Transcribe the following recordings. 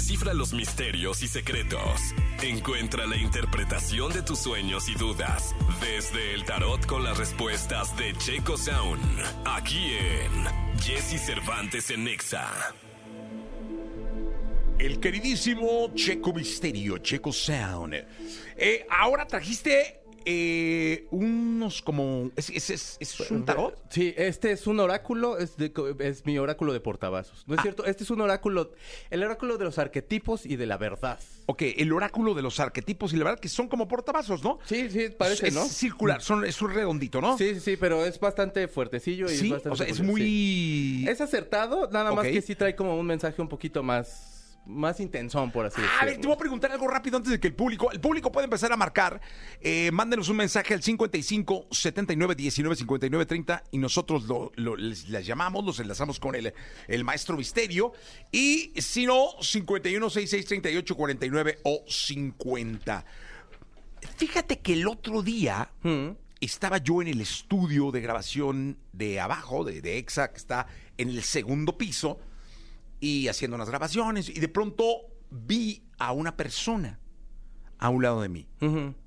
descifra los misterios y secretos. Encuentra la interpretación de tus sueños y dudas desde el tarot con las respuestas de Checo Sound. Aquí en Jesse Cervantes en Nexa. El queridísimo Checo Misterio, Checo Sound. Eh, ahora trajiste eh, unos como... ¿Es, es, es- es un tarot? Sí, este es un oráculo, es, de- es mi oráculo de portavasos. ¿No es Ah. cierto? Este es un oráculo, el oráculo de los arquetipos y de la verdad. Ok, el oráculo de los arquetipos y la verdad que son como portavasos, ¿no? Sí, sí, parece, es ¿no? circular, son, es un redondito, ¿no? Sí, sí, sí, pero es bastante fuertecillo y Sí, es bastante o sea, es sí. muy... Es acertado, nada más que sí trae como un mensaje un poquito más, más intensón, por así A ver, te decirlo. voy a preguntar algo rápido antes de que el público, el público puede empezar a marcar. Eh, mándenos un mensaje al 55 79 19 59 30 y nosotros lo, lo- les, les llamamos, los enlazamos con el, el maestro misterio. Y si no, 51 66 38 49 o 50. Fíjate que el otro día Mm. estaba yo en el estudio de grabación de abajo, de, de EXA, que está en el segundo piso, y haciendo unas grabaciones, y de pronto vi a una persona a un lado de mí.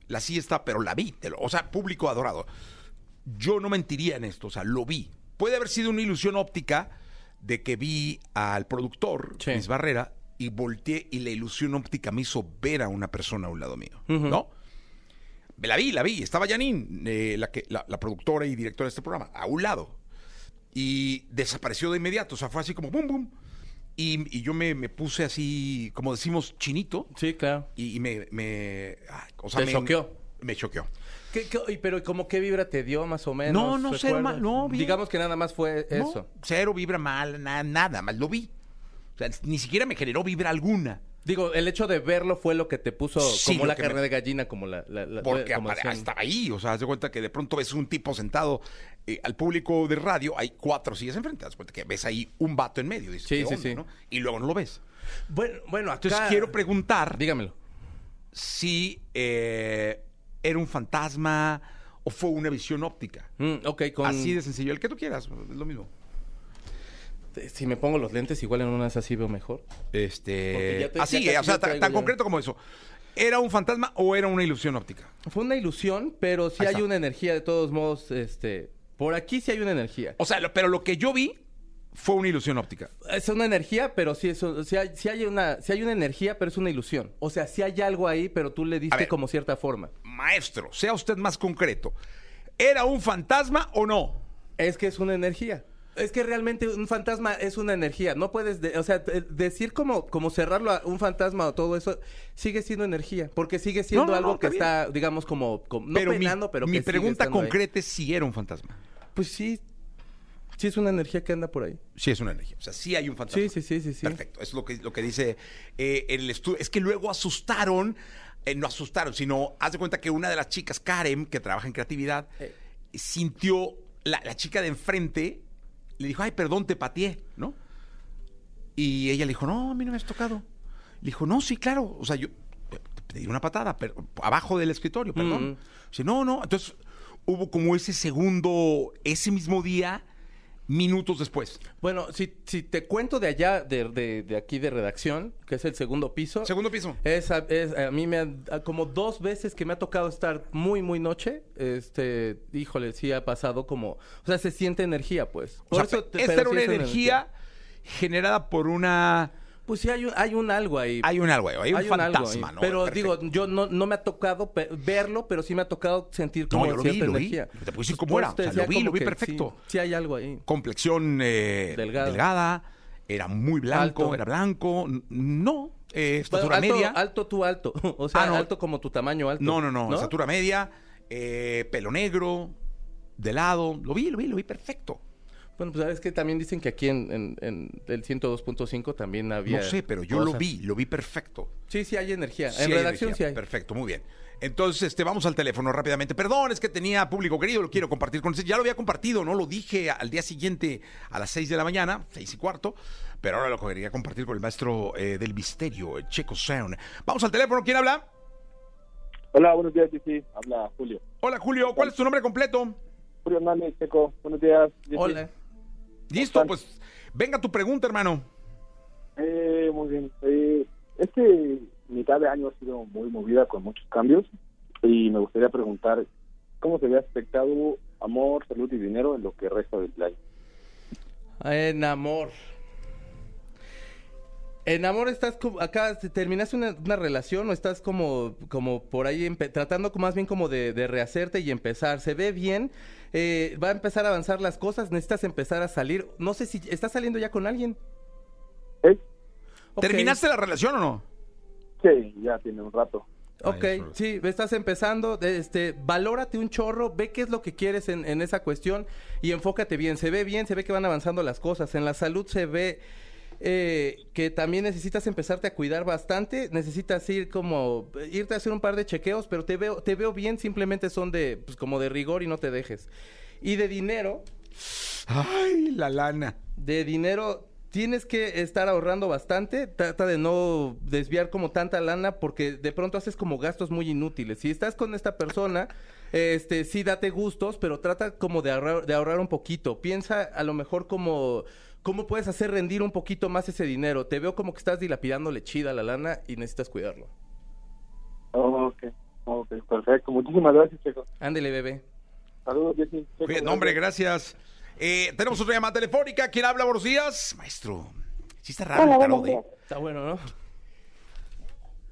La silla está, pero la vi, te lo- o sea, público adorado. Yo no mentiría en esto, o sea, lo vi. Puede haber sido una ilusión óptica de que vi al productor, Sí. Luis Barrera, y volteé y la ilusión óptica me hizo ver a una persona a un lado mío, Ujú. ¿no? La vi, la vi. Estaba Janine, eh, la, que, la, la productora y directora de este programa, a un lado. Y desapareció de inmediato. O sea, fue así como bum, bum. Y, y yo me, me puse así, como decimos, chinito. Sí, claro. Y, y me, o sea, Te me- choqueó. Me choqueó. ¿Qué, qué- pero como qué vibra te dio más o menos? No, no, cero ¿Recuerdas? ma- no, bien. Digamos que nada más fue No, eso. cero vibra mal, na- nada más. Lo vi. O sea, ni siquiera me generó vibra alguna. Digo, el hecho de verlo fue lo que te puso Sí, como la carne me- de gallina, como la... la- la- Porque como estaba ahí, o sea, haz de cuenta que de pronto ves un tipo sentado eh, al público de radio, hay cuatro sillas enfrente, haz de cuenta que ves ahí un vato en medio, dices, Sí, ¿qué sí, onda, sí. no? Y luego no lo ves. Bueno, bueno, acá... Entonces quiero preguntar Dígamelo. si eh, era un fantasma o fue una visión óptica. Mm, ok, con... Así de sencillo, el que tú quieras, es lo mismo. Si me pongo los lentes, igual en una es así veo mejor. Este, te- así, o sea, tan, concreto como eso. ¿Era un fantasma o era una ilusión óptica? Fue una ilusión, pero sí Ahí hay está. una energía de todos modos, este... Por aquí sí hay una energía. O sea, lo- pero lo que yo vi fue una ilusión óptica. Es una energía, pero sí, eso, sí, hay, sí hay una, sí hay una energía, pero es una ilusión. O sea, sí hay algo ahí, pero tú le diste ver. como cierta forma. Maestro, sea usted más concreto. ¿Era un fantasma o no? Es que es una energía. Es que realmente un fantasma es una energía. No puedes, de- o sea, decir como, como cerrarlo a un fantasma o todo eso, sigue siendo energía. Porque sigue siendo No, no, algo no, que está está, digamos, como, como- no pero penando, mi, pero mi que pregunta ahí. concreta es si era un fantasma. Pues sí, sí es una energía que anda por ahí. Sí es una energía. O sea, sí hay un fantasma. Sí, sí, sí, sí, sí. Perfecto. Es lo que, lo que dice eh, el estudio. Es que luego asustaron, eh, no asustaron, sino haz de cuenta que una de las chicas, Karen, que trabaja en creatividad, Eh. sintió, la, la chica de enfrente le dijo, ay, perdón, te pateé, ¿no? Y ella le dijo, no, a mí no me has tocado. Le dijo, no, sí, claro. O sea, yo te di una patada, pero abajo del escritorio, perdón. Mm. Dice, no, no. Entonces hubo como ese segundo, ese mismo día, minutos después. Bueno, si, si te cuento de allá, de, de, de aquí de redacción, que es el segundo piso. Segundo piso. Es, a- es- a mí me han, como dos veces que me ha tocado estar muy, muy noche, este, híjole, sí ha pasado como, o sea, se siente energía, pues. O sea, eso te- esta era una energía generada por una... Pues sí, hay un, hay un algo ahí. Hay un algo, hay un Hay un fantasma, ahí. ¿no? Pero Perfecto. digo, yo no, no me ha tocado verlo, pero sí me ha tocado sentir como No, yo lo vi, vi. energía. Te puedo decir Pues cómo era, o sea, lo vi, lo vi perfecto. Sí, sí hay algo ahí. complexión eh, Delgada. delgada, era muy blanco, Alto. era blanco, no, eh, Bueno, estatura alto, media. alto tú alto. O sea, Ah, no. alto como tu tamaño alto. No, no, no, estatura media, eh, pelo negro, de lado, lo vi, lo vi, lo vi perfecto. Bueno, pues sabes que también dicen que aquí en, en, en el 102.5 también había. No sé, pero yo lo vi, lo vi perfecto. Sí, sí hay energía. Sí en hay redacción energía. sí hay. Perfecto, muy bien. Entonces, este, vamos al teléfono rápidamente. Perdón, es que tenía público querido, lo quiero compartir con ustedes. Ya lo había compartido, ¿no? Lo dije al día siguiente a las 6 de la mañana, seis y cuarto, pero ahora lo quería compartir con el maestro eh, del misterio, Checo Sound. Vamos al teléfono, ¿quién habla? Hola, buenos días, sí, habla Julio. Hola, Julio, ¿cuál es tu nombre completo? Julio Hernández, Checo, buenos días. Hola. Listo, pues venga tu pregunta, hermano. Eh, muy bien. Eh, este mitad de año ha sido muy movida con muchos cambios y me gustaría preguntar cómo se ve afectado amor, salud y dinero en lo que resta del año. En amor. En amor estás como, acá terminaste una, una relación o estás como, como por ahí empe- tratando más bien como de, de rehacerte y empezar. Se ve bien, eh, va a empezar a avanzar las cosas, necesitas empezar a salir. No sé si estás saliendo ya con alguien. ¿Eh? Ok. ¿Terminaste la relación o no? Sí, ya tiene un rato. Ok, Ay, eso. sí, estás empezando, este, valórate un chorro, ve qué es lo que quieres en, en esa cuestión y enfócate bien. Se ve bien, se ve que van avanzando las cosas. En la salud se ve eh, que también necesitas empezarte a cuidar bastante. Necesitas ir como, irte a hacer un par de chequeos, pero te veo, te veo bien, simplemente son de, pues como de rigor y no te dejes. Y de dinero, Ay, la lana. de dinero tienes que estar ahorrando bastante, trata de no desviar como tanta lana porque de pronto haces como gastos muy inútiles. Si estás con esta persona, este sí date gustos, pero trata como de ahorrar, de ahorrar un poquito. Piensa a lo mejor como cómo puedes hacer rendir un poquito más ese dinero. Te veo como que estás dilapidándole chida la lana y necesitas cuidarlo. ok, ok, perfecto. Muchísimas gracias, Checo. Ándele, bebé. Saludos, Jessy. No, hombre, gracias. Eh, tenemos otra llamada telefónica. ¿Quién habla? Buenos días. Maestro, sí está raro Hola, el buenos tarot, ¿eh? días. Está bueno, ¿no?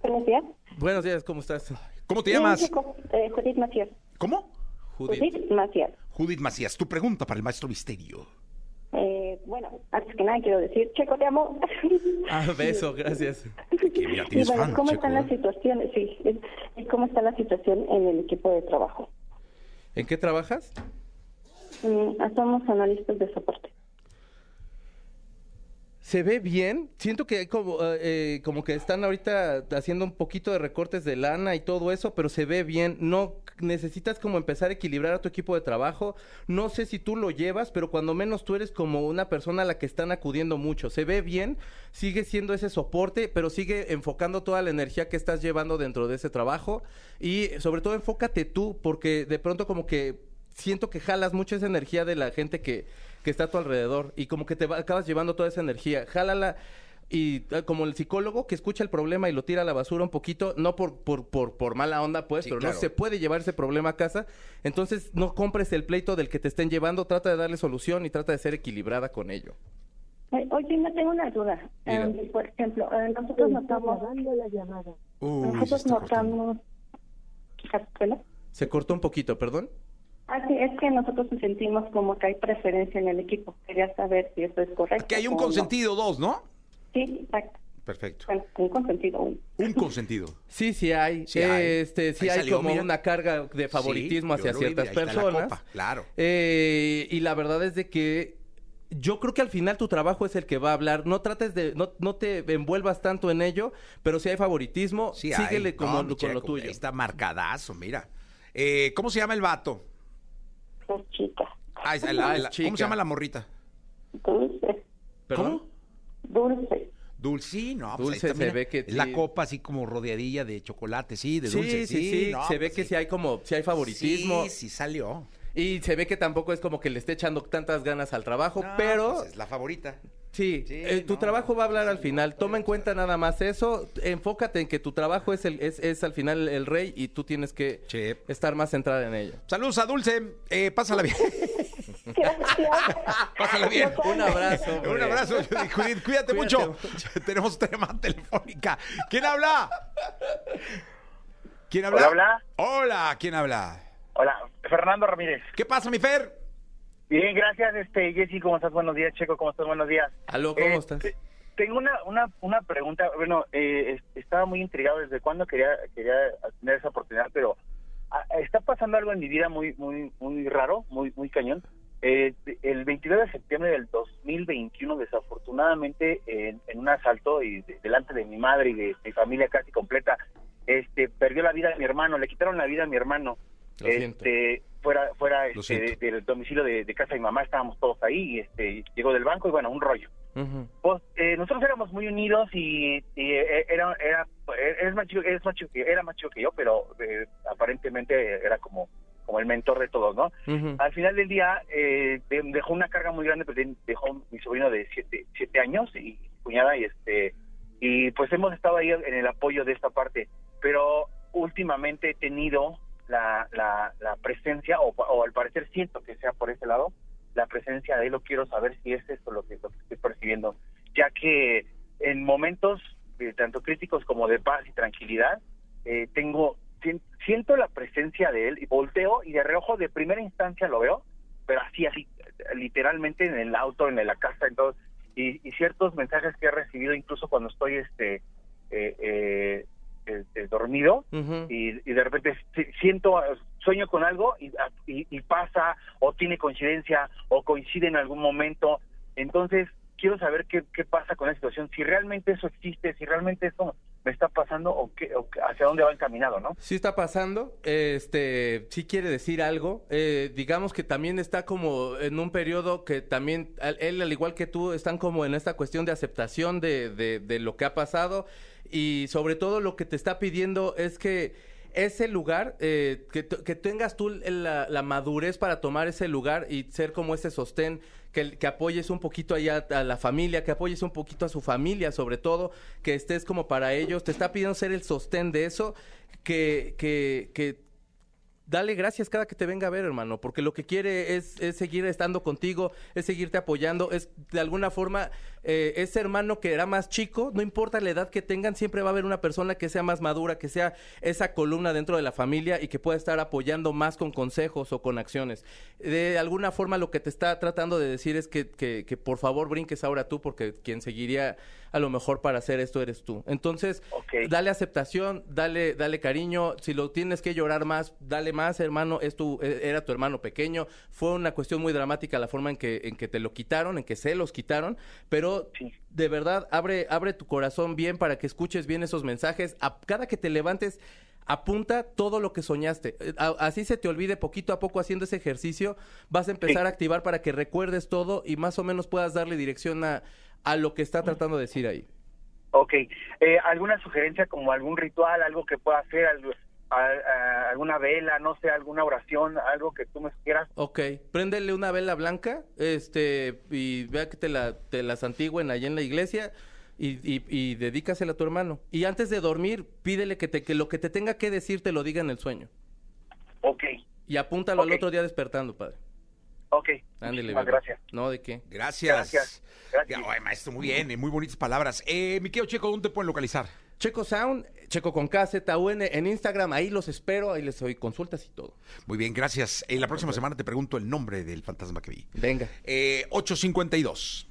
Buenos días. Buenos días, ¿cómo estás? ¿Cómo te Bien, llamas? chico. Eh, Judith Macías. ¿Cómo? Judith. Judith Macías. Judith Macías, tu pregunta para el maestro misterio. Eh, bueno, antes que nada quiero decir, Checo, te amo. Ah, beso, gracias. Y tienes bueno, fan, ¿cómo Checo, están ¿eh? las situaciones? Sí, y cómo está la situación en el equipo de trabajo. ¿En qué trabajas? Mm, somos analistas de soporte. Se ve bien. Siento que hay como, eh, eh, como que están ahorita haciendo un poquito de recortes de lana y todo eso, pero se ve bien. No necesitas como empezar a equilibrar a tu equipo de trabajo. No sé si tú lo llevas, pero cuando menos tú eres como una persona a la que están acudiendo mucho. Se ve bien, sigue siendo ese soporte, pero sigue enfocando toda la energía que estás llevando dentro de ese trabajo. Y sobre todo enfócate tú, porque de pronto como que siento que jalas mucho esa energía de la gente que, que está a tu alrededor y como que te va- acabas llevando toda esa energía. Jálala y eh, como el psicólogo que escucha el problema y lo tira a la basura un poquito, no por, por, por, por mala onda, pues, Sí, pero claro. no se puede llevar ese problema a casa. Entonces no compres el pleito del que te estén llevando, trata de darle solución y trata de ser equilibrada con ello. Oye, no tengo una duda. Eh, por ejemplo, eh, nosotros notamos... Uy, se nosotros está cortando. notamos... Se cortó un poquito, perdón. Ah, sí, es que nosotros sentimos como que hay preferencia en el equipo. Quería saber si eso es correcto. Que hay un no. consentido dos, ¿no? Sí, exacto. Perfecto. Bueno, un consentido uno. Un consentido. Sí, sí hay. Sí hay. Este, sí hay salió, como mira. una carga de favoritismo Sí, hacia vi, ciertas ahí está la personas. copa, claro. Eh, y la verdad es de que yo creo que al final tu trabajo es el que va a hablar. No trates de, no, no te envuelvas tanto en ello, pero si hay favoritismo, Sí síguele hay. como, No, con Checo, lo tuyo. Está marcadazo, mira. Eh, ¿Cómo se llama el vato? Es chica. Ah, es la- la- Chica. ¿Cómo se llama la morrita? Dulce. ¿Perdón? ¿Cómo? Dulce. Dulce, no, pues Dulce, se ve que la sí. copa así como rodeadilla de chocolate, sí, de Sí, dulce, sí, sí. no, se ve pues que sí. sí hay como, si hay favoritismo. Sí, sí salió. Y se ve que tampoco es como que le esté echando tantas ganas al trabajo, No, pero pues es la favorita. Sí, Sí, eh, tu no, trabajo va a hablar sí, al final. Toma en cuenta nada más eso. Enfócate en que tu trabajo es el es, es al final el rey y tú tienes que Sí. estar más centrada en ello. Saludos a Dulce, eh, pásala bien. Pásala bien. Un abrazo. hombre. Un abrazo, Judith. Cuídate, Cuídate mucho. Tenemos llamada telefónica. ¿Quién habla? ¿Quién habla? Hola, habla. Hola, ¿quién habla? Hola, Fernando Ramírez. ¿Qué pasa, mi Fer? Bien, gracias, este, Jessy, ¿cómo estás? Buenos días, Checo, ¿cómo estás? Buenos días. Aló, ¿cómo Eh, estás? te- Tengo una, una, una pregunta, bueno, eh, es- estaba muy intrigado desde cuándo quería, quería tener esa oportunidad, pero ah, está pasando algo en mi vida muy, muy, muy raro, muy, muy cañón. Eh, el 29 de septiembre del 2021, desafortunadamente, en, en un asalto y de- delante de mi madre y de mi familia casi completa, este, perdió la vida a mi hermano, le quitaron la vida a mi hermano. Lo siento. Fuera, fuera este, de- del domicilio de, de casa de mi mamá, estábamos todos ahí, y este, llegó del banco y bueno, un rollo. Pues eh, nosotros éramos muy unidos y, y, eh, era, era, es más chico, es más chico que, era más chico que yo, pero eh, aparentemente era como, como el mentor de todos, ¿no? Al final del día eh, de- dejó una carga muy grande, pero dejó mi sobrino de siete, siete años y cuñada y este y pues hemos estado ahí en el apoyo de esta parte, pero últimamente he tenido la, la, la presencia, o, o al parecer siento que sea por ese lado, la presencia de él, lo quiero saber si es esto lo que, lo que estoy percibiendo, ya que en momentos eh, tanto críticos como de paz y tranquilidad, eh, tengo sien- siento la presencia de él y volteo y de reojo de primera instancia lo veo, pero así, así, literalmente en el auto, en la casa, en todo, y, y ciertos mensajes que he recibido incluso cuando estoy este eh, eh, este, dormido y, y de repente si- siento sueño con algo y, y, y pasa o tiene coincidencia o coincide en algún momento. Entonces quiero saber qué, qué pasa con la situación si realmente eso existe si realmente eso me está pasando o, qué, hacia dónde va encaminado no Sí está pasando, este, sí quiere decir algo. Eh, digamos que también está como en un periodo que también, él al igual que tú, están como en esta cuestión de aceptación de, de, de lo que ha pasado y sobre todo lo que te está pidiendo es que ese lugar, eh, que, que tengas tú la, la madurez para tomar ese lugar y ser como ese sostén, que, que apoyes un poquito allá a la familia, que apoyes un poquito a su familia sobre todo, que estés como para ellos, te está pidiendo ser el sostén de eso, que, que, que dale gracias cada que te venga a ver, hermano, porque lo que quiere es, es seguir estando contigo, es seguirte apoyando, es de alguna forma eh, ese hermano que era más chico, no importa la edad que tengan, siempre va a haber una persona que sea más madura, que sea esa columna dentro de la familia y que pueda estar apoyando más con consejos o con acciones. De alguna forma lo que te está tratando de decir es que, que, que por favor brinques ahora tú, porque quien seguiría a lo mejor para hacer esto eres tú. Entonces, dale aceptación, dale, dale cariño. Si lo tienes que llorar más, dale más, hermano. Es tu, eh, era tu hermano pequeño. Fue una cuestión muy dramática la forma en que, en que te lo quitaron, en que se los quitaron. Pero Sí. de verdad, abre, abre tu corazón bien para que escuches bien esos mensajes. A, cada que te levantes, apunta todo lo que soñaste. Eh, así se te olvide poquito a poco haciendo ese ejercicio. Vas a empezar Sí. a activar para que recuerdes todo y más o menos puedas darle dirección a, a lo que está tratando de decir ahí. Ok, eh, ¿alguna sugerencia como algún ritual, algo que pueda hacer, algo- a- a- alguna vela, no sé, alguna oración, algo que tú me sugieras? Ok, préndele una vela blanca, este, y vea que te la, te la santigüen allá en la iglesia y, y, y dedícasela a tu hermano. Y antes de dormir, pídele que, te, que lo que te tenga que decir te lo diga en el sueño. Ok, Y apúntalo al otro día despertando, padre. Ok, bebé. gracias. No, ¿de qué? Gracias. Gracias, gracias. Ay, maestro, muy bien, muy bonitas palabras. Eh, mi querido Checo, ¿dónde te pueden localizar? Checo Sound, Checo con K, Z, U, N, en Instagram, ahí los espero, ahí les doy consultas y todo. Muy bien, gracias. Eh, la próxima semana te pregunto el nombre del fantasma que vi. Venga. Eh, 852.